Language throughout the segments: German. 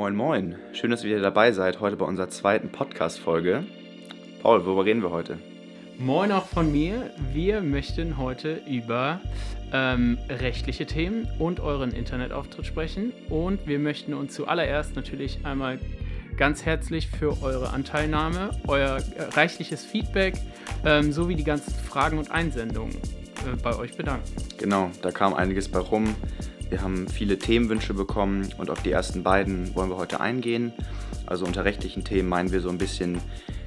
Moin, moin. Schön, dass ihr wieder dabei seid, heute bei unserer zweiten Podcast-Folge. Paul, worüber reden wir heute? Moin auch von mir. Wir möchten heute über ähm, rechtliche Themen und euren Internetauftritt sprechen. Und wir möchten uns zuallererst natürlich einmal ganz herzlich für eure Anteilnahme, euer äh, reichliches Feedback ähm, sowie die ganzen Fragen und Einsendungen äh, bei euch bedanken. Genau, da kam einiges bei rum. Wir haben viele Themenwünsche bekommen und auf die ersten beiden wollen wir heute eingehen. Also unter rechtlichen Themen meinen wir so ein bisschen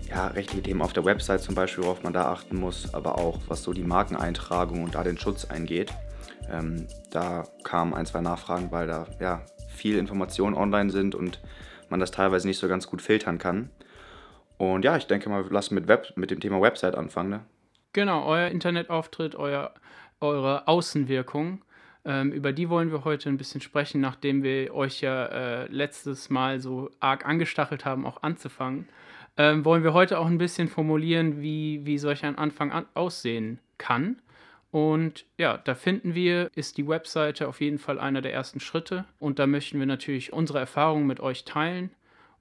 ja, rechtliche Themen auf der Website zum Beispiel, worauf man da achten muss, aber auch was so die Markeneintragung und da den Schutz eingeht. Ähm, da kamen ein, zwei Nachfragen, weil da ja, viel Informationen online sind und man das teilweise nicht so ganz gut filtern kann. Und ja, ich denke mal, wir lassen mit, Web, mit dem Thema Website anfangen. Ne? Genau, euer Internetauftritt, euer, eure Außenwirkung. Ähm, über die wollen wir heute ein bisschen sprechen, nachdem wir euch ja äh, letztes Mal so arg angestachelt haben, auch anzufangen. Ähm, wollen wir heute auch ein bisschen formulieren, wie, wie solch ein Anfang an aussehen kann. Und ja, da finden wir, ist die Webseite auf jeden Fall einer der ersten Schritte. Und da möchten wir natürlich unsere Erfahrungen mit euch teilen.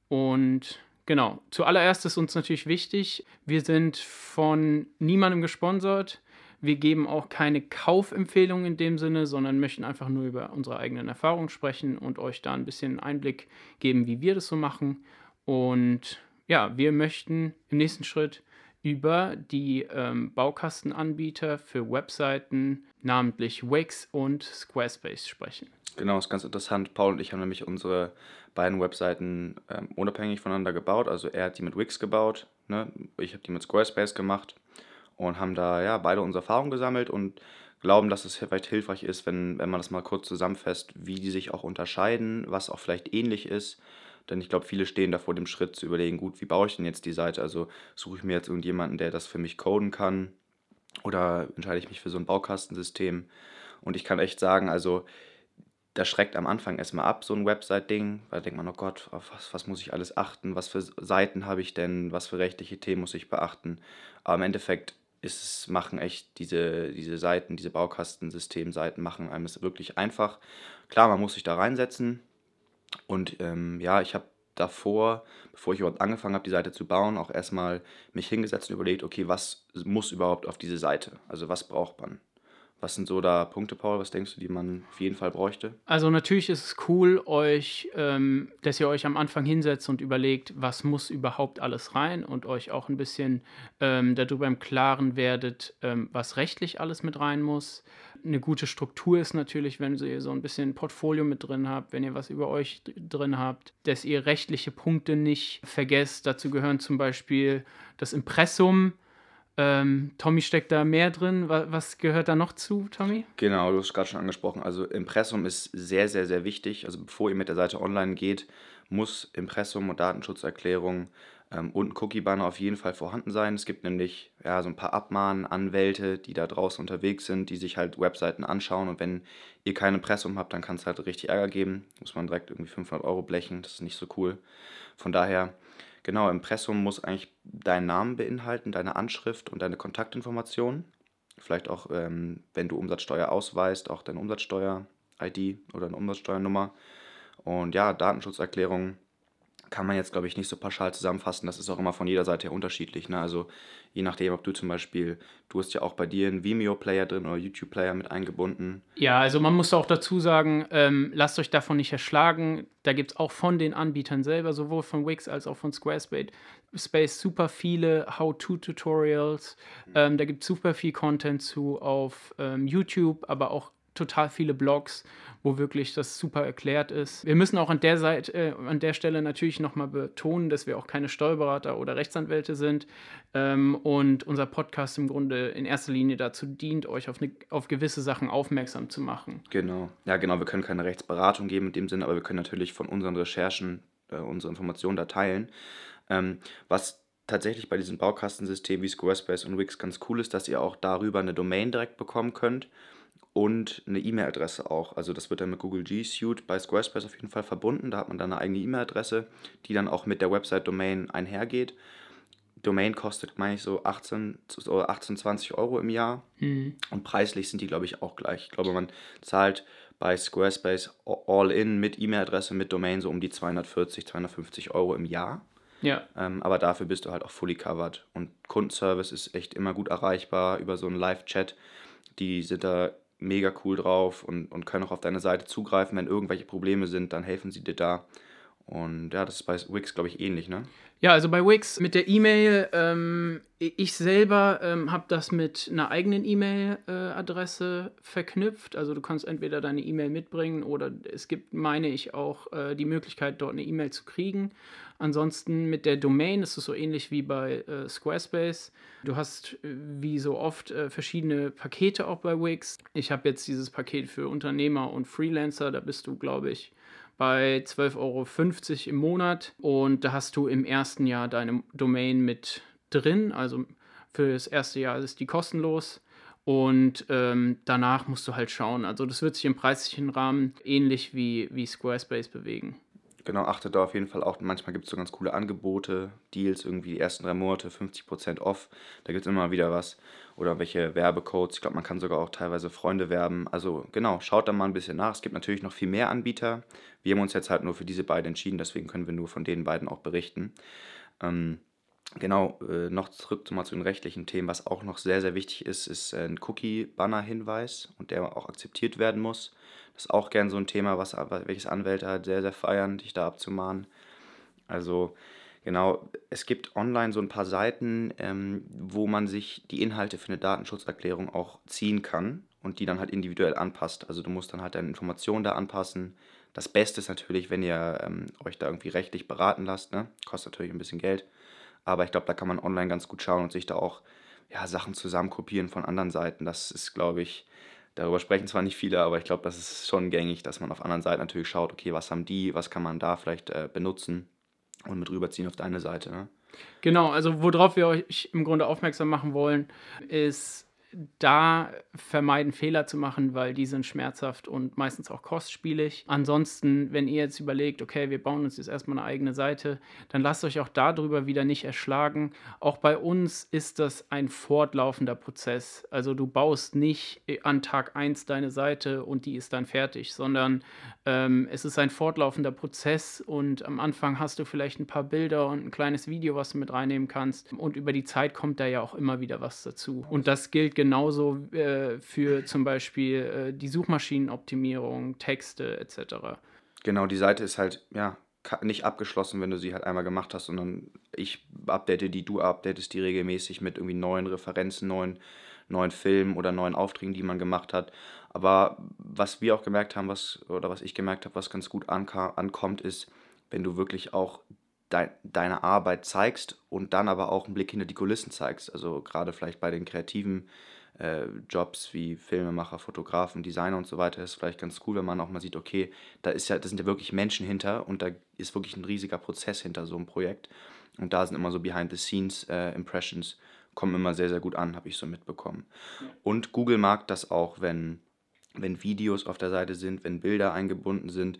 Und genau, zuallererst ist uns natürlich wichtig, wir sind von niemandem gesponsert. Wir geben auch keine Kaufempfehlungen in dem Sinne, sondern möchten einfach nur über unsere eigenen Erfahrungen sprechen und euch da ein bisschen Einblick geben, wie wir das so machen. Und ja, wir möchten im nächsten Schritt über die ähm, Baukastenanbieter für Webseiten, namentlich Wix und Squarespace sprechen. Genau, ist ganz interessant. Paul und ich haben nämlich unsere beiden Webseiten ähm, unabhängig voneinander gebaut. Also er hat die mit Wix gebaut, ne? ich habe die mit Squarespace gemacht und haben da ja beide unsere Erfahrungen gesammelt und glauben, dass es vielleicht hilfreich ist, wenn, wenn man das mal kurz zusammenfasst, wie die sich auch unterscheiden, was auch vielleicht ähnlich ist. Denn ich glaube, viele stehen da vor dem Schritt zu überlegen, gut, wie baue ich denn jetzt die Seite? Also suche ich mir jetzt irgendjemanden, der das für mich coden kann oder entscheide ich mich für so ein Baukastensystem? Und ich kann echt sagen, also das schreckt am Anfang erstmal ab, so ein Website-Ding, weil da denkt man, oh Gott, auf was, was muss ich alles achten? Was für Seiten habe ich denn? Was für rechtliche Themen muss ich beachten? Aber im Endeffekt ist es, machen echt diese, diese Seiten, diese Baukastensystemseiten machen einem es wirklich einfach. Klar, man muss sich da reinsetzen. Und ähm, ja, ich habe davor, bevor ich überhaupt angefangen habe, die Seite zu bauen, auch erstmal mich hingesetzt und überlegt, okay, was muss überhaupt auf diese Seite? Also was braucht man? Was sind so da Punkte, Paul? Was denkst du, die man auf jeden Fall bräuchte? Also natürlich ist es cool, euch, ähm, dass ihr euch am Anfang hinsetzt und überlegt, was muss überhaupt alles rein und euch auch ein bisschen ähm, darüber im Klaren werdet, ähm, was rechtlich alles mit rein muss. Eine gute Struktur ist natürlich, wenn ihr so ein bisschen Portfolio mit drin habt, wenn ihr was über euch drin habt, dass ihr rechtliche Punkte nicht vergesst. Dazu gehören zum Beispiel das Impressum ähm, Tommy steckt da mehr drin. Was, gehört da noch zu, Tommy? Genau, du hast gerade schon angesprochen. Also Impressum ist sehr, sehr, sehr wichtig. Also bevor ihr mit der Seite online geht, muss Impressum und Datenschutzerklärung ähm, und ein Cookie-Banner auf jeden Fall vorhanden sein. Es gibt nämlich ja, so ein paar Abmahnanwälte, die da draußen unterwegs sind, die sich halt Webseiten anschauen. Und wenn ihr kein Impressum habt, dann kann es halt richtig Ärger geben. Muss man direkt irgendwie 500 Euro blechen. Das ist nicht so cool. Von daher Genau, Impressum muss eigentlich deinen Namen beinhalten, deine Anschrift und deine Kontaktinformationen. Vielleicht auch, ähm, wenn du Umsatzsteuer ausweist, auch deine Umsatzsteuer-ID oder eine Umsatzsteuernummer. Und ja, Datenschutzerklärung kann man jetzt, glaube ich, nicht so pauschal zusammenfassen. Das ist auch immer von jeder Seite her unterschiedlich. Ne? Also je nachdem, ob du zum Beispiel, du hast ja auch bei dir einen Vimeo-Player drin oder YouTube-Player mit eingebunden. Ja, also man muss auch dazu sagen, ähm, lasst euch davon nicht erschlagen. Da gibt es auch von den Anbietern selber, sowohl von Wix als auch von Squarespace, Space super viele How-To-Tutorials. Ähm, da gibt es super viel Content zu auf ähm, YouTube, aber auch total viele Blogs, wo wirklich das super erklärt ist. Wir müssen auch an der Seite, äh, an der Stelle natürlich nochmal betonen, dass wir auch keine Steuerberater oder Rechtsanwälte sind ähm, und unser Podcast im Grunde in erster Linie dazu dient, euch auf, eine, auf gewisse Sachen aufmerksam zu machen. Genau, ja genau, wir können keine Rechtsberatung geben in dem Sinne, aber wir können natürlich von unseren Recherchen äh, unsere Informationen da teilen. Ähm, was tatsächlich bei diesem Baukastensystem wie Squarespace und Wix ganz cool ist, dass ihr auch darüber eine Domain direkt bekommen könnt und eine E-Mail-Adresse auch. Also das wird dann mit Google G Suite bei Squarespace auf jeden Fall verbunden. Da hat man dann eine eigene E-Mail-Adresse, die dann auch mit der Website-Domain einhergeht. Domain kostet, meine ich, so 18, so 18, 20 Euro im Jahr. Mhm. Und preislich sind die, glaube ich, auch gleich. Ich glaube, man zahlt bei Squarespace all in mit E-Mail-Adresse, mit Domain so um die 240, 250 Euro im Jahr. Ja. Ähm, aber dafür bist du halt auch fully covered. Und Kundenservice ist echt immer gut erreichbar über so einen Live-Chat. Die sind da mega cool drauf und, und können auch auf deine Seite zugreifen. Wenn irgendwelche Probleme sind, dann helfen sie dir da. Und ja, das ist bei Wix, glaube ich, ähnlich, ne? Ja, also bei Wix mit der E-Mail, ähm, ich selber ähm, habe das mit einer eigenen E-Mail-Adresse äh, verknüpft. Also du kannst entweder deine E-Mail mitbringen oder es gibt, meine ich, auch äh, die Möglichkeit, dort eine E-Mail zu kriegen. Ansonsten mit der Domain ist es so ähnlich wie bei äh, Squarespace. Du hast äh, wie so oft äh, verschiedene Pakete auch bei Wix. Ich habe jetzt dieses Paket für Unternehmer und Freelancer, da bist du, glaube ich, bei 12,50 Euro im Monat und da hast du im ersten Jahr deine Domain mit drin. Also für das erste Jahr ist die kostenlos. Und ähm, danach musst du halt schauen. Also das wird sich im preislichen Rahmen ähnlich wie, wie Squarespace bewegen. Genau, achtet da auf jeden Fall auch. Manchmal gibt es so ganz coole Angebote, Deals, irgendwie die ersten drei Monate 50% off. Da gibt es immer wieder was. Oder welche Werbecodes. Ich glaube, man kann sogar auch teilweise Freunde werben. Also genau, schaut da mal ein bisschen nach. Es gibt natürlich noch viel mehr Anbieter. Wir haben uns jetzt halt nur für diese beiden entschieden, deswegen können wir nur von den beiden auch berichten. Ähm, Genau, äh, noch zurück mal zu den rechtlichen Themen. Was auch noch sehr, sehr wichtig ist, ist ein Cookie-Banner-Hinweis und der auch akzeptiert werden muss. Das ist auch gern so ein Thema, was, welches Anwälte halt sehr, sehr feiern, dich da abzumahnen. Also genau, es gibt online so ein paar Seiten, ähm, wo man sich die Inhalte für eine Datenschutzerklärung auch ziehen kann und die dann halt individuell anpasst. Also du musst dann halt deine Informationen da anpassen. Das Beste ist natürlich, wenn ihr ähm, euch da irgendwie rechtlich beraten lasst. Ne? Kostet natürlich ein bisschen Geld. Aber ich glaube, da kann man online ganz gut schauen und sich da auch ja, Sachen zusammenkopieren von anderen Seiten. Das ist, glaube ich, darüber sprechen zwar nicht viele, aber ich glaube, das ist schon gängig, dass man auf anderen Seiten natürlich schaut, okay, was haben die, was kann man da vielleicht äh, benutzen und mit rüberziehen auf deine Seite. Ne? Genau, also worauf wir euch im Grunde aufmerksam machen wollen, ist da vermeiden, Fehler zu machen, weil die sind schmerzhaft und meistens auch kostspielig. Ansonsten, wenn ihr jetzt überlegt, okay, wir bauen uns jetzt erstmal eine eigene Seite, dann lasst euch auch darüber wieder nicht erschlagen. Auch bei uns ist das ein fortlaufender Prozess. Also du baust nicht an Tag 1 deine Seite und die ist dann fertig, sondern ähm, es ist ein fortlaufender Prozess und am Anfang hast du vielleicht ein paar Bilder und ein kleines Video, was du mit reinnehmen kannst. Und über die Zeit kommt da ja auch immer wieder was dazu. Und das gilt genauso äh, für zum Beispiel äh, die Suchmaschinenoptimierung, Texte etc. Genau, die Seite ist halt, ja, nicht abgeschlossen, wenn du sie halt einmal gemacht hast, sondern ich update die, du updatest die regelmäßig mit irgendwie neuen Referenzen, neuen, neuen Filmen oder neuen Aufträgen, die man gemacht hat. Aber was wir auch gemerkt haben, was, oder was ich gemerkt habe, was ganz gut ankommt, ist, wenn du wirklich auch de deine Arbeit zeigst und dann aber auch einen Blick hinter die Kulissen zeigst. Also gerade vielleicht bei den kreativen äh, Jobs wie Filmemacher, Fotografen, Designer und so weiter ist vielleicht ganz cool, wenn man auch mal sieht, okay, da ist ja, da sind ja wirklich Menschen hinter und da ist wirklich ein riesiger Prozess hinter so einem Projekt. Und da sind immer so Behind-the-Scenes-Impressions, äh, kommen immer sehr, sehr gut an, habe ich so mitbekommen. Ja. Und Google mag das auch, wenn, wenn Videos auf der Seite sind, wenn Bilder eingebunden sind.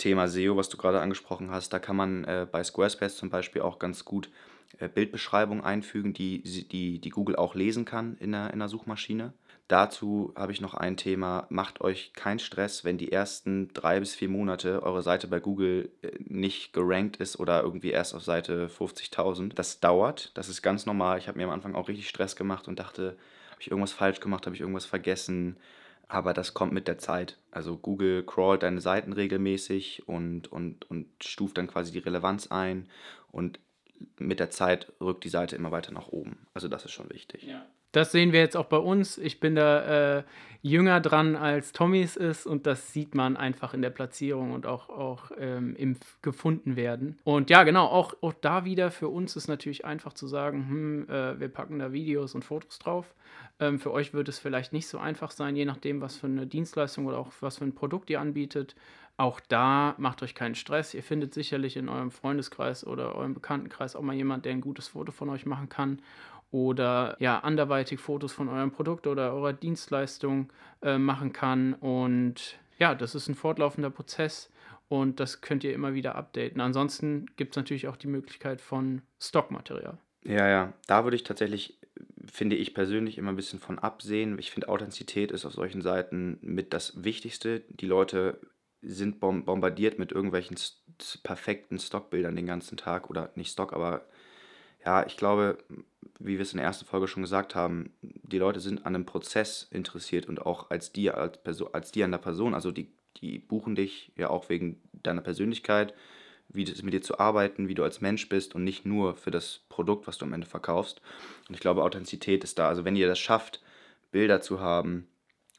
Thema SEO, was du gerade angesprochen hast, da kann man äh, bei Squarespace zum Beispiel auch ganz gut äh, Bildbeschreibungen einfügen, die, die, die Google auch lesen kann in der, in der Suchmaschine. Dazu habe ich noch ein Thema. Macht euch keinen Stress, wenn die ersten drei bis vier Monate eure Seite bei Google äh, nicht gerankt ist oder irgendwie erst auf Seite 50.000. Das dauert. Das ist ganz normal. Ich habe mir am Anfang auch richtig Stress gemacht und dachte, habe ich irgendwas falsch gemacht, habe ich irgendwas vergessen. Aber das kommt mit der Zeit. Also Google crawlt deine Seiten regelmäßig und, und, und stuft dann quasi die Relevanz ein. Und mit der Zeit rückt die Seite immer weiter nach oben. Also das ist schon wichtig. Ja. Das sehen wir jetzt auch bei uns. Ich bin da äh, jünger dran, als Tommys ist und das sieht man einfach in der Platzierung und auch, auch ähm, im Gefundenwerden. Und ja, genau, auch, auch da wieder für uns ist natürlich einfach zu sagen, hm, äh, wir packen da Videos und Fotos drauf. Ähm, für euch wird es vielleicht nicht so einfach sein, je nachdem, was für eine Dienstleistung oder auch was für ein Produkt ihr anbietet. Auch da macht euch keinen Stress. Ihr findet sicherlich in eurem Freundeskreis oder eurem Bekanntenkreis auch mal jemand, der ein gutes Foto von euch machen kann oder ja anderweitig Fotos von eurem Produkt oder eurer Dienstleistung äh, machen kann. Und ja, das ist ein fortlaufender Prozess und das könnt ihr immer wieder updaten. Ansonsten gibt es natürlich auch die Möglichkeit von Stockmaterial. Ja, ja, da würde ich tatsächlich finde ich persönlich immer ein bisschen von absehen. Ich finde, Authentizität ist auf solchen Seiten mit das Wichtigste. Die Leute sind bombardiert mit irgendwelchen perfekten Stockbildern den ganzen Tag. Oder nicht Stock, aber ja, ich glaube, wie wir es in der ersten Folge schon gesagt haben, die Leute sind an einem Prozess interessiert und auch als dir, als, Person, als dir an der Person. Also die, die buchen dich ja auch wegen deiner Persönlichkeit, wie es mit dir zu arbeiten, wie du als Mensch bist und nicht nur für das Produkt, was du am Ende verkaufst. Und ich glaube, Authentizität ist da. Also wenn ihr das schafft, Bilder zu haben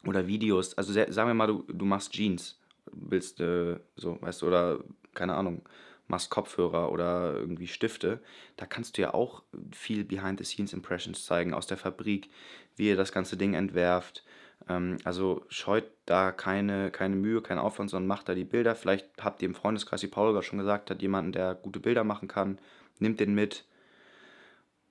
oder Videos, also sagen wir mal, du, du machst Jeans, willst äh, so, weißt du, oder keine Ahnung, machst Kopfhörer oder irgendwie Stifte, da kannst du ja auch viel Behind-the-Scenes-Impressions zeigen aus der Fabrik, wie ihr das ganze Ding entwerft. Ähm, also scheut da keine, keine Mühe, keinen Aufwand, sondern macht da die Bilder. Vielleicht habt ihr im Freundeskreis, wie Paul gerade schon gesagt hat, jemanden, der gute Bilder machen kann, nimmt den mit.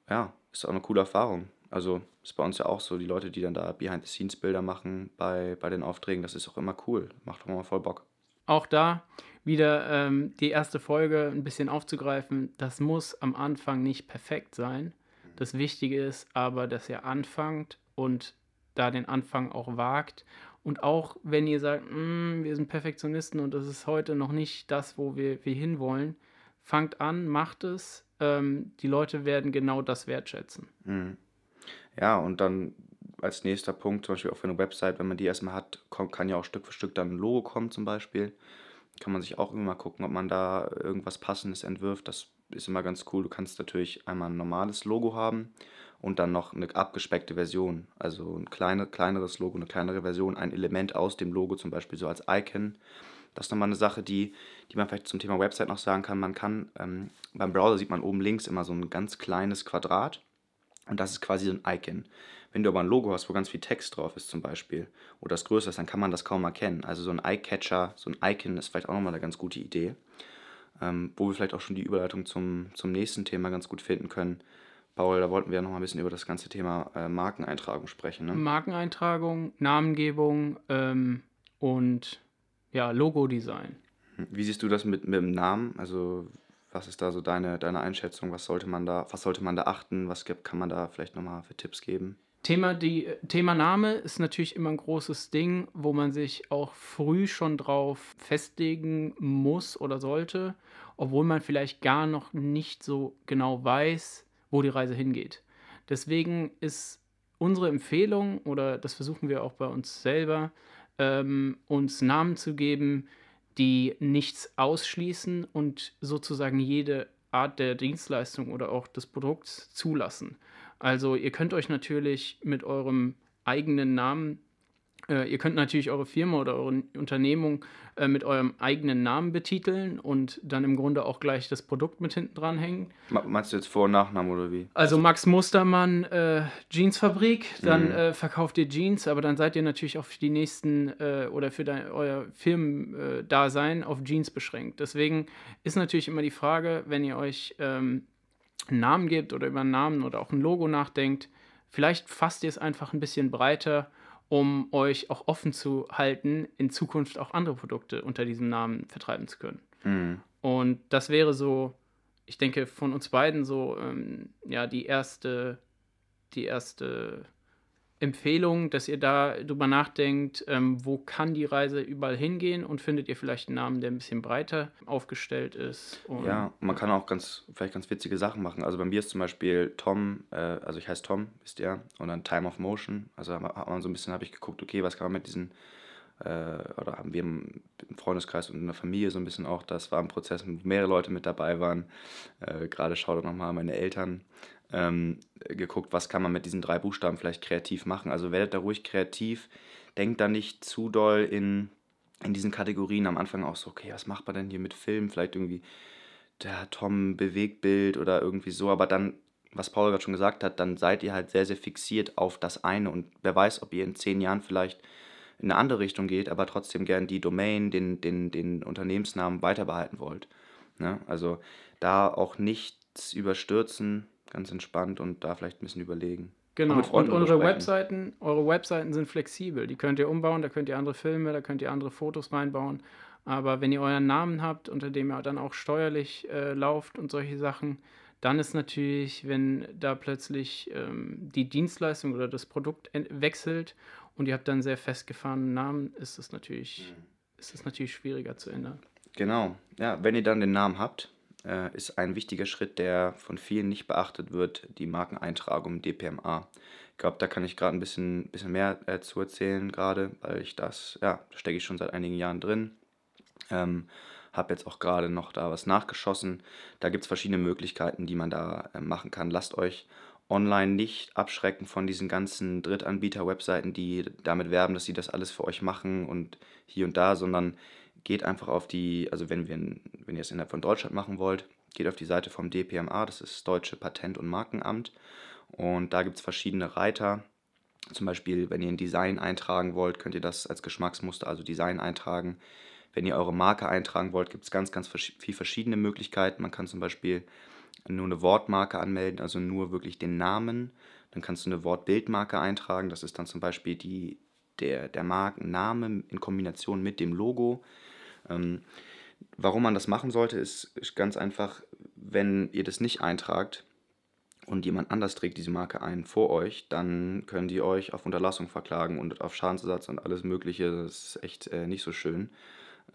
Ja, ist auch eine coole Erfahrung. Also ist bei uns ja auch so, die Leute, die dann da Behind-the-Scenes-Bilder machen bei, bei den Aufträgen, das ist auch immer cool. Macht auch immer voll Bock. Auch da wieder ähm, die erste Folge ein bisschen aufzugreifen. Das muss am Anfang nicht perfekt sein. Das Wichtige ist aber, dass ihr anfangt und da den Anfang auch wagt. Und auch wenn ihr sagt, mm, wir sind Perfektionisten und das ist heute noch nicht das, wo wir, wir hinwollen, fangt an, macht es. Ähm, die Leute werden genau das wertschätzen. Mhm. Ja, und dann als nächster Punkt, zum Beispiel für eine Website, wenn man die erstmal hat, kann ja auch Stück für Stück dann ein Logo kommen zum Beispiel kann man sich auch immer gucken, ob man da irgendwas Passendes entwirft. Das ist immer ganz cool. Du kannst natürlich einmal ein normales Logo haben und dann noch eine abgespeckte Version. Also ein kleine, kleineres Logo, eine kleinere Version, ein Element aus dem Logo, zum Beispiel so als Icon. Das ist nochmal eine Sache, die, die man vielleicht zum Thema Website noch sagen kann. Man kann, ähm, beim Browser sieht man oben links immer so ein ganz kleines Quadrat und das ist quasi so ein Icon. Wenn du aber ein Logo hast, wo ganz viel Text drauf ist zum Beispiel, oder das größer ist, dann kann man das kaum erkennen. Also so ein Eye-Catcher, so ein Icon ist vielleicht auch nochmal eine ganz gute Idee. Ähm, wo wir vielleicht auch schon die Überleitung zum, zum nächsten Thema ganz gut finden können. Paul, da wollten wir ja noch mal ein bisschen über das ganze Thema äh, Markeneintragung sprechen. Ne? Markeneintragung, Namengebung ähm, und ja, Logo-Design. Hm, wie siehst du das mit, mit dem Namen? Also was ist da so deine, deine Einschätzung? Was sollte man da, was sollte man da achten? Was gibt, kann man da vielleicht nochmal für Tipps geben? Thema, die, Thema Name ist natürlich immer ein großes Ding, wo man sich auch früh schon drauf festlegen muss oder sollte, obwohl man vielleicht gar noch nicht so genau weiß, wo die Reise hingeht. Deswegen ist unsere Empfehlung, oder das versuchen wir auch bei uns selber, ähm, uns Namen zu geben, die nichts ausschließen und sozusagen jede Art der Dienstleistung oder auch des Produkts zulassen. Also ihr könnt euch natürlich mit eurem eigenen Namen, ihr könnt natürlich eure Firma oder eure Unternehmung äh, mit eurem eigenen Namen betiteln und dann im Grunde auch gleich das Produkt mit hinten dranhängen. Meinst du jetzt Vor- und Nachnamen oder wie? Also Max Mustermann äh, Jeansfabrik, dann mhm. Äh, verkauft ihr Jeans, aber dann seid ihr natürlich auch für die nächsten äh, oder für dein, euer Firmendasein auf Jeans beschränkt. Deswegen ist natürlich immer die Frage, wenn ihr euch ähm, einen Namen gebt oder über einen Namen oder auch ein Logo nachdenkt, vielleicht fasst ihr es einfach ein bisschen breiter, um euch auch offen zu halten, in Zukunft auch andere Produkte unter diesem Namen vertreiben zu können. Mhm. Und das wäre so, ich denke, von uns beiden so ähm, ja die erste, die erste Empfehlung, dass ihr da drüber nachdenkt, ähm, wo kann die Reise überall hingehen und findet ihr vielleicht einen Namen, der ein bisschen breiter aufgestellt ist. ja, man kann auch ganz, vielleicht ganz witzige Sachen machen. Also bei mir ist zum Beispiel Tom, äh, also ich heiße Tom, wisst ihr, und dann Time of Motion. Also hat man so ein bisschen, habe ich geguckt, okay, was kann man mit diesen, oder haben wir im, Freundeskreis und in der Familie so ein bisschen auch, das war ein Prozess, wo mehrere Leute mit dabei waren. Äh, Gerade schaut nochmal meine Eltern ähm, geguckt, was kann man mit diesen drei Buchstaben vielleicht kreativ machen. Also werdet da ruhig kreativ, denkt da nicht zu doll in, in diesen Kategorien. Am Anfang auch so, okay, was macht man denn hier mit Film? Vielleicht irgendwie der Tom Bewegtbild oder irgendwie so, aber dann, was Paul gerade schon gesagt hat, dann seid ihr halt sehr, sehr fixiert auf das eine und wer weiß, ob ihr in zehn Jahren vielleicht in eine andere Richtung geht, aber trotzdem gern die Domain, den, den, den Unternehmensnamen weiter behalten wollt. Ne? Also da auch nichts überstürzen, ganz entspannt und da vielleicht ein bisschen überlegen. Genau, und unsere Webseiten, eure Webseiten sind flexibel. Die könnt ihr umbauen, da könnt ihr andere Filme, da könnt ihr andere Fotos reinbauen. Aber wenn ihr euren Namen habt, unter dem ihr dann auch steuerlich äh, lauft und solche Sachen, Dann ist natürlich, wenn da plötzlich ähm, die Dienstleistung oder das Produkt wechselt und ihr habt dann sehr festgefahrenen Namen, ist es natürlich, mhm. ist es natürlich schwieriger zu ändern. Genau, ja, wenn ihr dann den Namen habt, äh, ist ein wichtiger Schritt, der von vielen nicht beachtet wird, die Markeneintragung DPMA. Ich glaube, da kann ich gerade ein bisschen, bisschen mehr äh, zu erzählen, gerade, weil ich das, ja, da stecke ich schon seit einigen Jahren drin. Ähm, habe jetzt auch gerade noch da was nachgeschossen. Da gibt es verschiedene Möglichkeiten, die man da äh, machen kann. Lasst euch online nicht abschrecken von diesen ganzen Drittanbieter-Webseiten, die damit werben, dass sie das alles für euch machen und hier und da, sondern geht einfach auf die, also wenn, wir, wenn ihr es innerhalb von Deutschland machen wollt, geht auf die Seite vom DPMA, das ist das Deutsche Patent- und Markenamt. Und da gibt es verschiedene Reiter. Zum Beispiel, wenn ihr ein Design eintragen wollt, könnt ihr das als Geschmacksmuster, also Design eintragen. Wenn ihr eure Marke eintragen wollt, gibt es ganz, ganz viele verschiedene Möglichkeiten. Man kann zum Beispiel nur eine Wortmarke anmelden, also nur wirklich den Namen. Dann kannst du eine Wortbildmarke eintragen. Das ist dann zum Beispiel die, der, der Markenname in Kombination mit dem Logo. Ähm, warum man das machen sollte, ist, ist ganz einfach, wenn ihr das nicht eintragt und jemand anders trägt diese Marke ein vor euch, dann können die euch auf Unterlassung verklagen und auf Schadensersatz und alles Mögliche. Das ist echt äh, nicht so schön.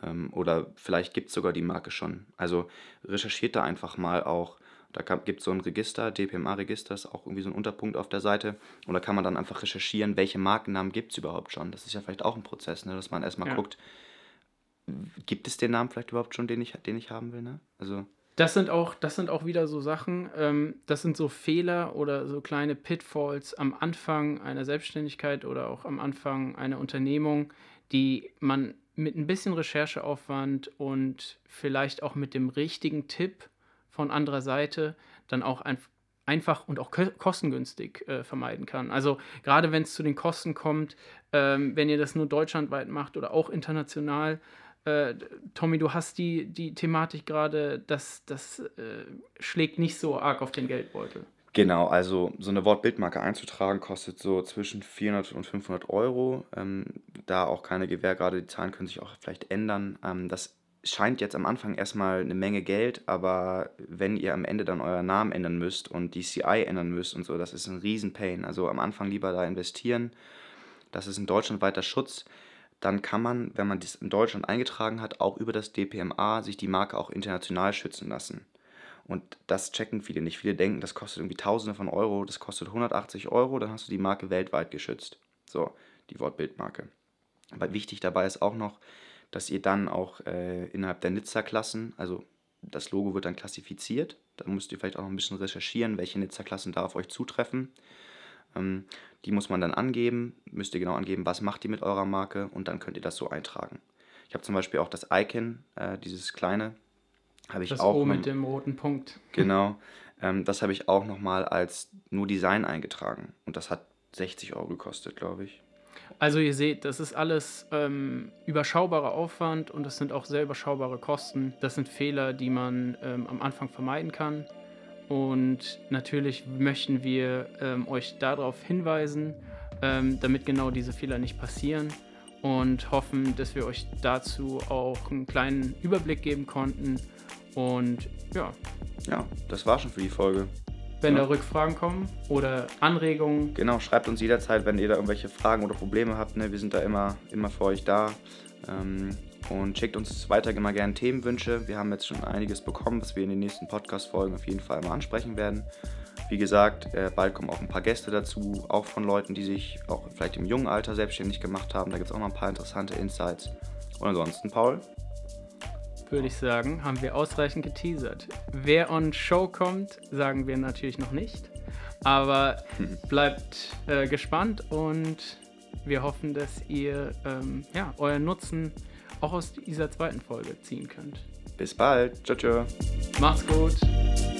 Ähm, oder vielleicht gibt es sogar die Marke schon. Also recherchiert da einfach mal auch. Da gibt es so ein Register, DPMA-Register, ist auch irgendwie so ein Unterpunkt auf der Seite. Und da kann man dann einfach recherchieren, welche Markennamen gibt es überhaupt schon. Das ist ja vielleicht auch ein Prozess, ne? dass man erstmal ja. guckt, gibt es den Namen vielleicht überhaupt schon, den ich, den ich haben will? Ne? Also das sind auch, das sind auch wieder so Sachen, ähm, das sind so Fehler oder so kleine Pitfalls am Anfang einer Selbstständigkeit oder auch am Anfang einer Unternehmung, die man mit ein bisschen Rechercheaufwand und vielleicht auch mit dem richtigen Tipp von anderer Seite dann auch ein, einfach und auch kostengünstig äh, vermeiden kann. Also gerade wenn es zu den Kosten kommt, ähm, wenn ihr das nur deutschlandweit macht oder auch international, äh, Tommy, du hast die, die Thematik gerade, dass das äh, schlägt nicht so arg auf den Geldbeutel. Genau, also so eine Wortbildmarke einzutragen kostet so zwischen 400 und 500 Euro. Ähm, da auch keine Gewähr, gerade die Zahlen können sich auch vielleicht ändern. Ähm, das scheint jetzt am Anfang erstmal eine Menge Geld, aber wenn ihr am Ende dann euren Namen ändern müsst und die CI ändern müsst und so, das ist ein Riesenpain. Also am Anfang lieber da investieren. Das ist ein deutschlandweiter Schutz dann kann man, wenn man das in Deutschland eingetragen hat, auch über das DPMA sich die Marke auch international schützen lassen. Und das checken viele nicht. Viele denken, das kostet irgendwie Tausende von Euro, das kostet 180 Euro, dann hast du die Marke weltweit geschützt. So, die Wortbildmarke. Aber wichtig dabei ist auch noch, dass ihr dann auch äh, innerhalb der Nizza-Klassen, also das Logo wird dann klassifiziert, da müsst ihr vielleicht auch noch ein bisschen recherchieren, welche Nizza-Klassen da auf euch zutreffen. Ähm, die muss man dann angeben, müsst ihr genau angeben, was macht ihr mit eurer Marke und dann könnt ihr das so eintragen. Ich habe zum Beispiel auch das Icon, äh, dieses kleine, habe ich das auch. O mit dem roten Punkt. Genau. Ähm, das habe ich auch nochmal als nur Design eingetragen. Und das hat 60 Euro gekostet, glaube ich. Also ihr seht, das ist alles ähm, überschaubarer Aufwand und das sind auch sehr überschaubare Kosten. Das sind Fehler, die man ähm, am Anfang vermeiden kann. Und natürlich möchten wir ähm, euch darauf hinweisen, ähm, damit genau diese Fehler nicht passieren und hoffen, dass wir euch dazu auch einen kleinen Überblick geben konnten. Und ja. Ja, das war schon für die Folge. Wenn ja. da Rückfragen kommen oder Anregungen. Genau, schreibt uns jederzeit, wenn ihr da irgendwelche Fragen oder Probleme habt. Ne? Wir sind da immer, immer für euch da. Ähm, und schickt uns weiter immer gerne Themenwünsche. Wir haben jetzt schon einiges bekommen, was wir in den nächsten Podcast-Folgen auf jeden Fall mal ansprechen werden. Wie gesagt, äh, bald kommen auch ein paar Gäste dazu, auch von Leuten, die sich auch vielleicht im jungen Alter selbstständig gemacht haben. Da gibt es auch noch ein paar interessante Insights. Und ansonsten, Paul? Würde ich sagen, haben wir ausreichend geteasert. Wer on Show kommt, sagen wir natürlich noch nicht. Aber bleibt äh, gespannt und wir hoffen, dass ihr ähm, ja, euren Nutzen auch aus dieser zweiten Folge ziehen könnt. Bis bald. Ciao, ciao. Macht's gut.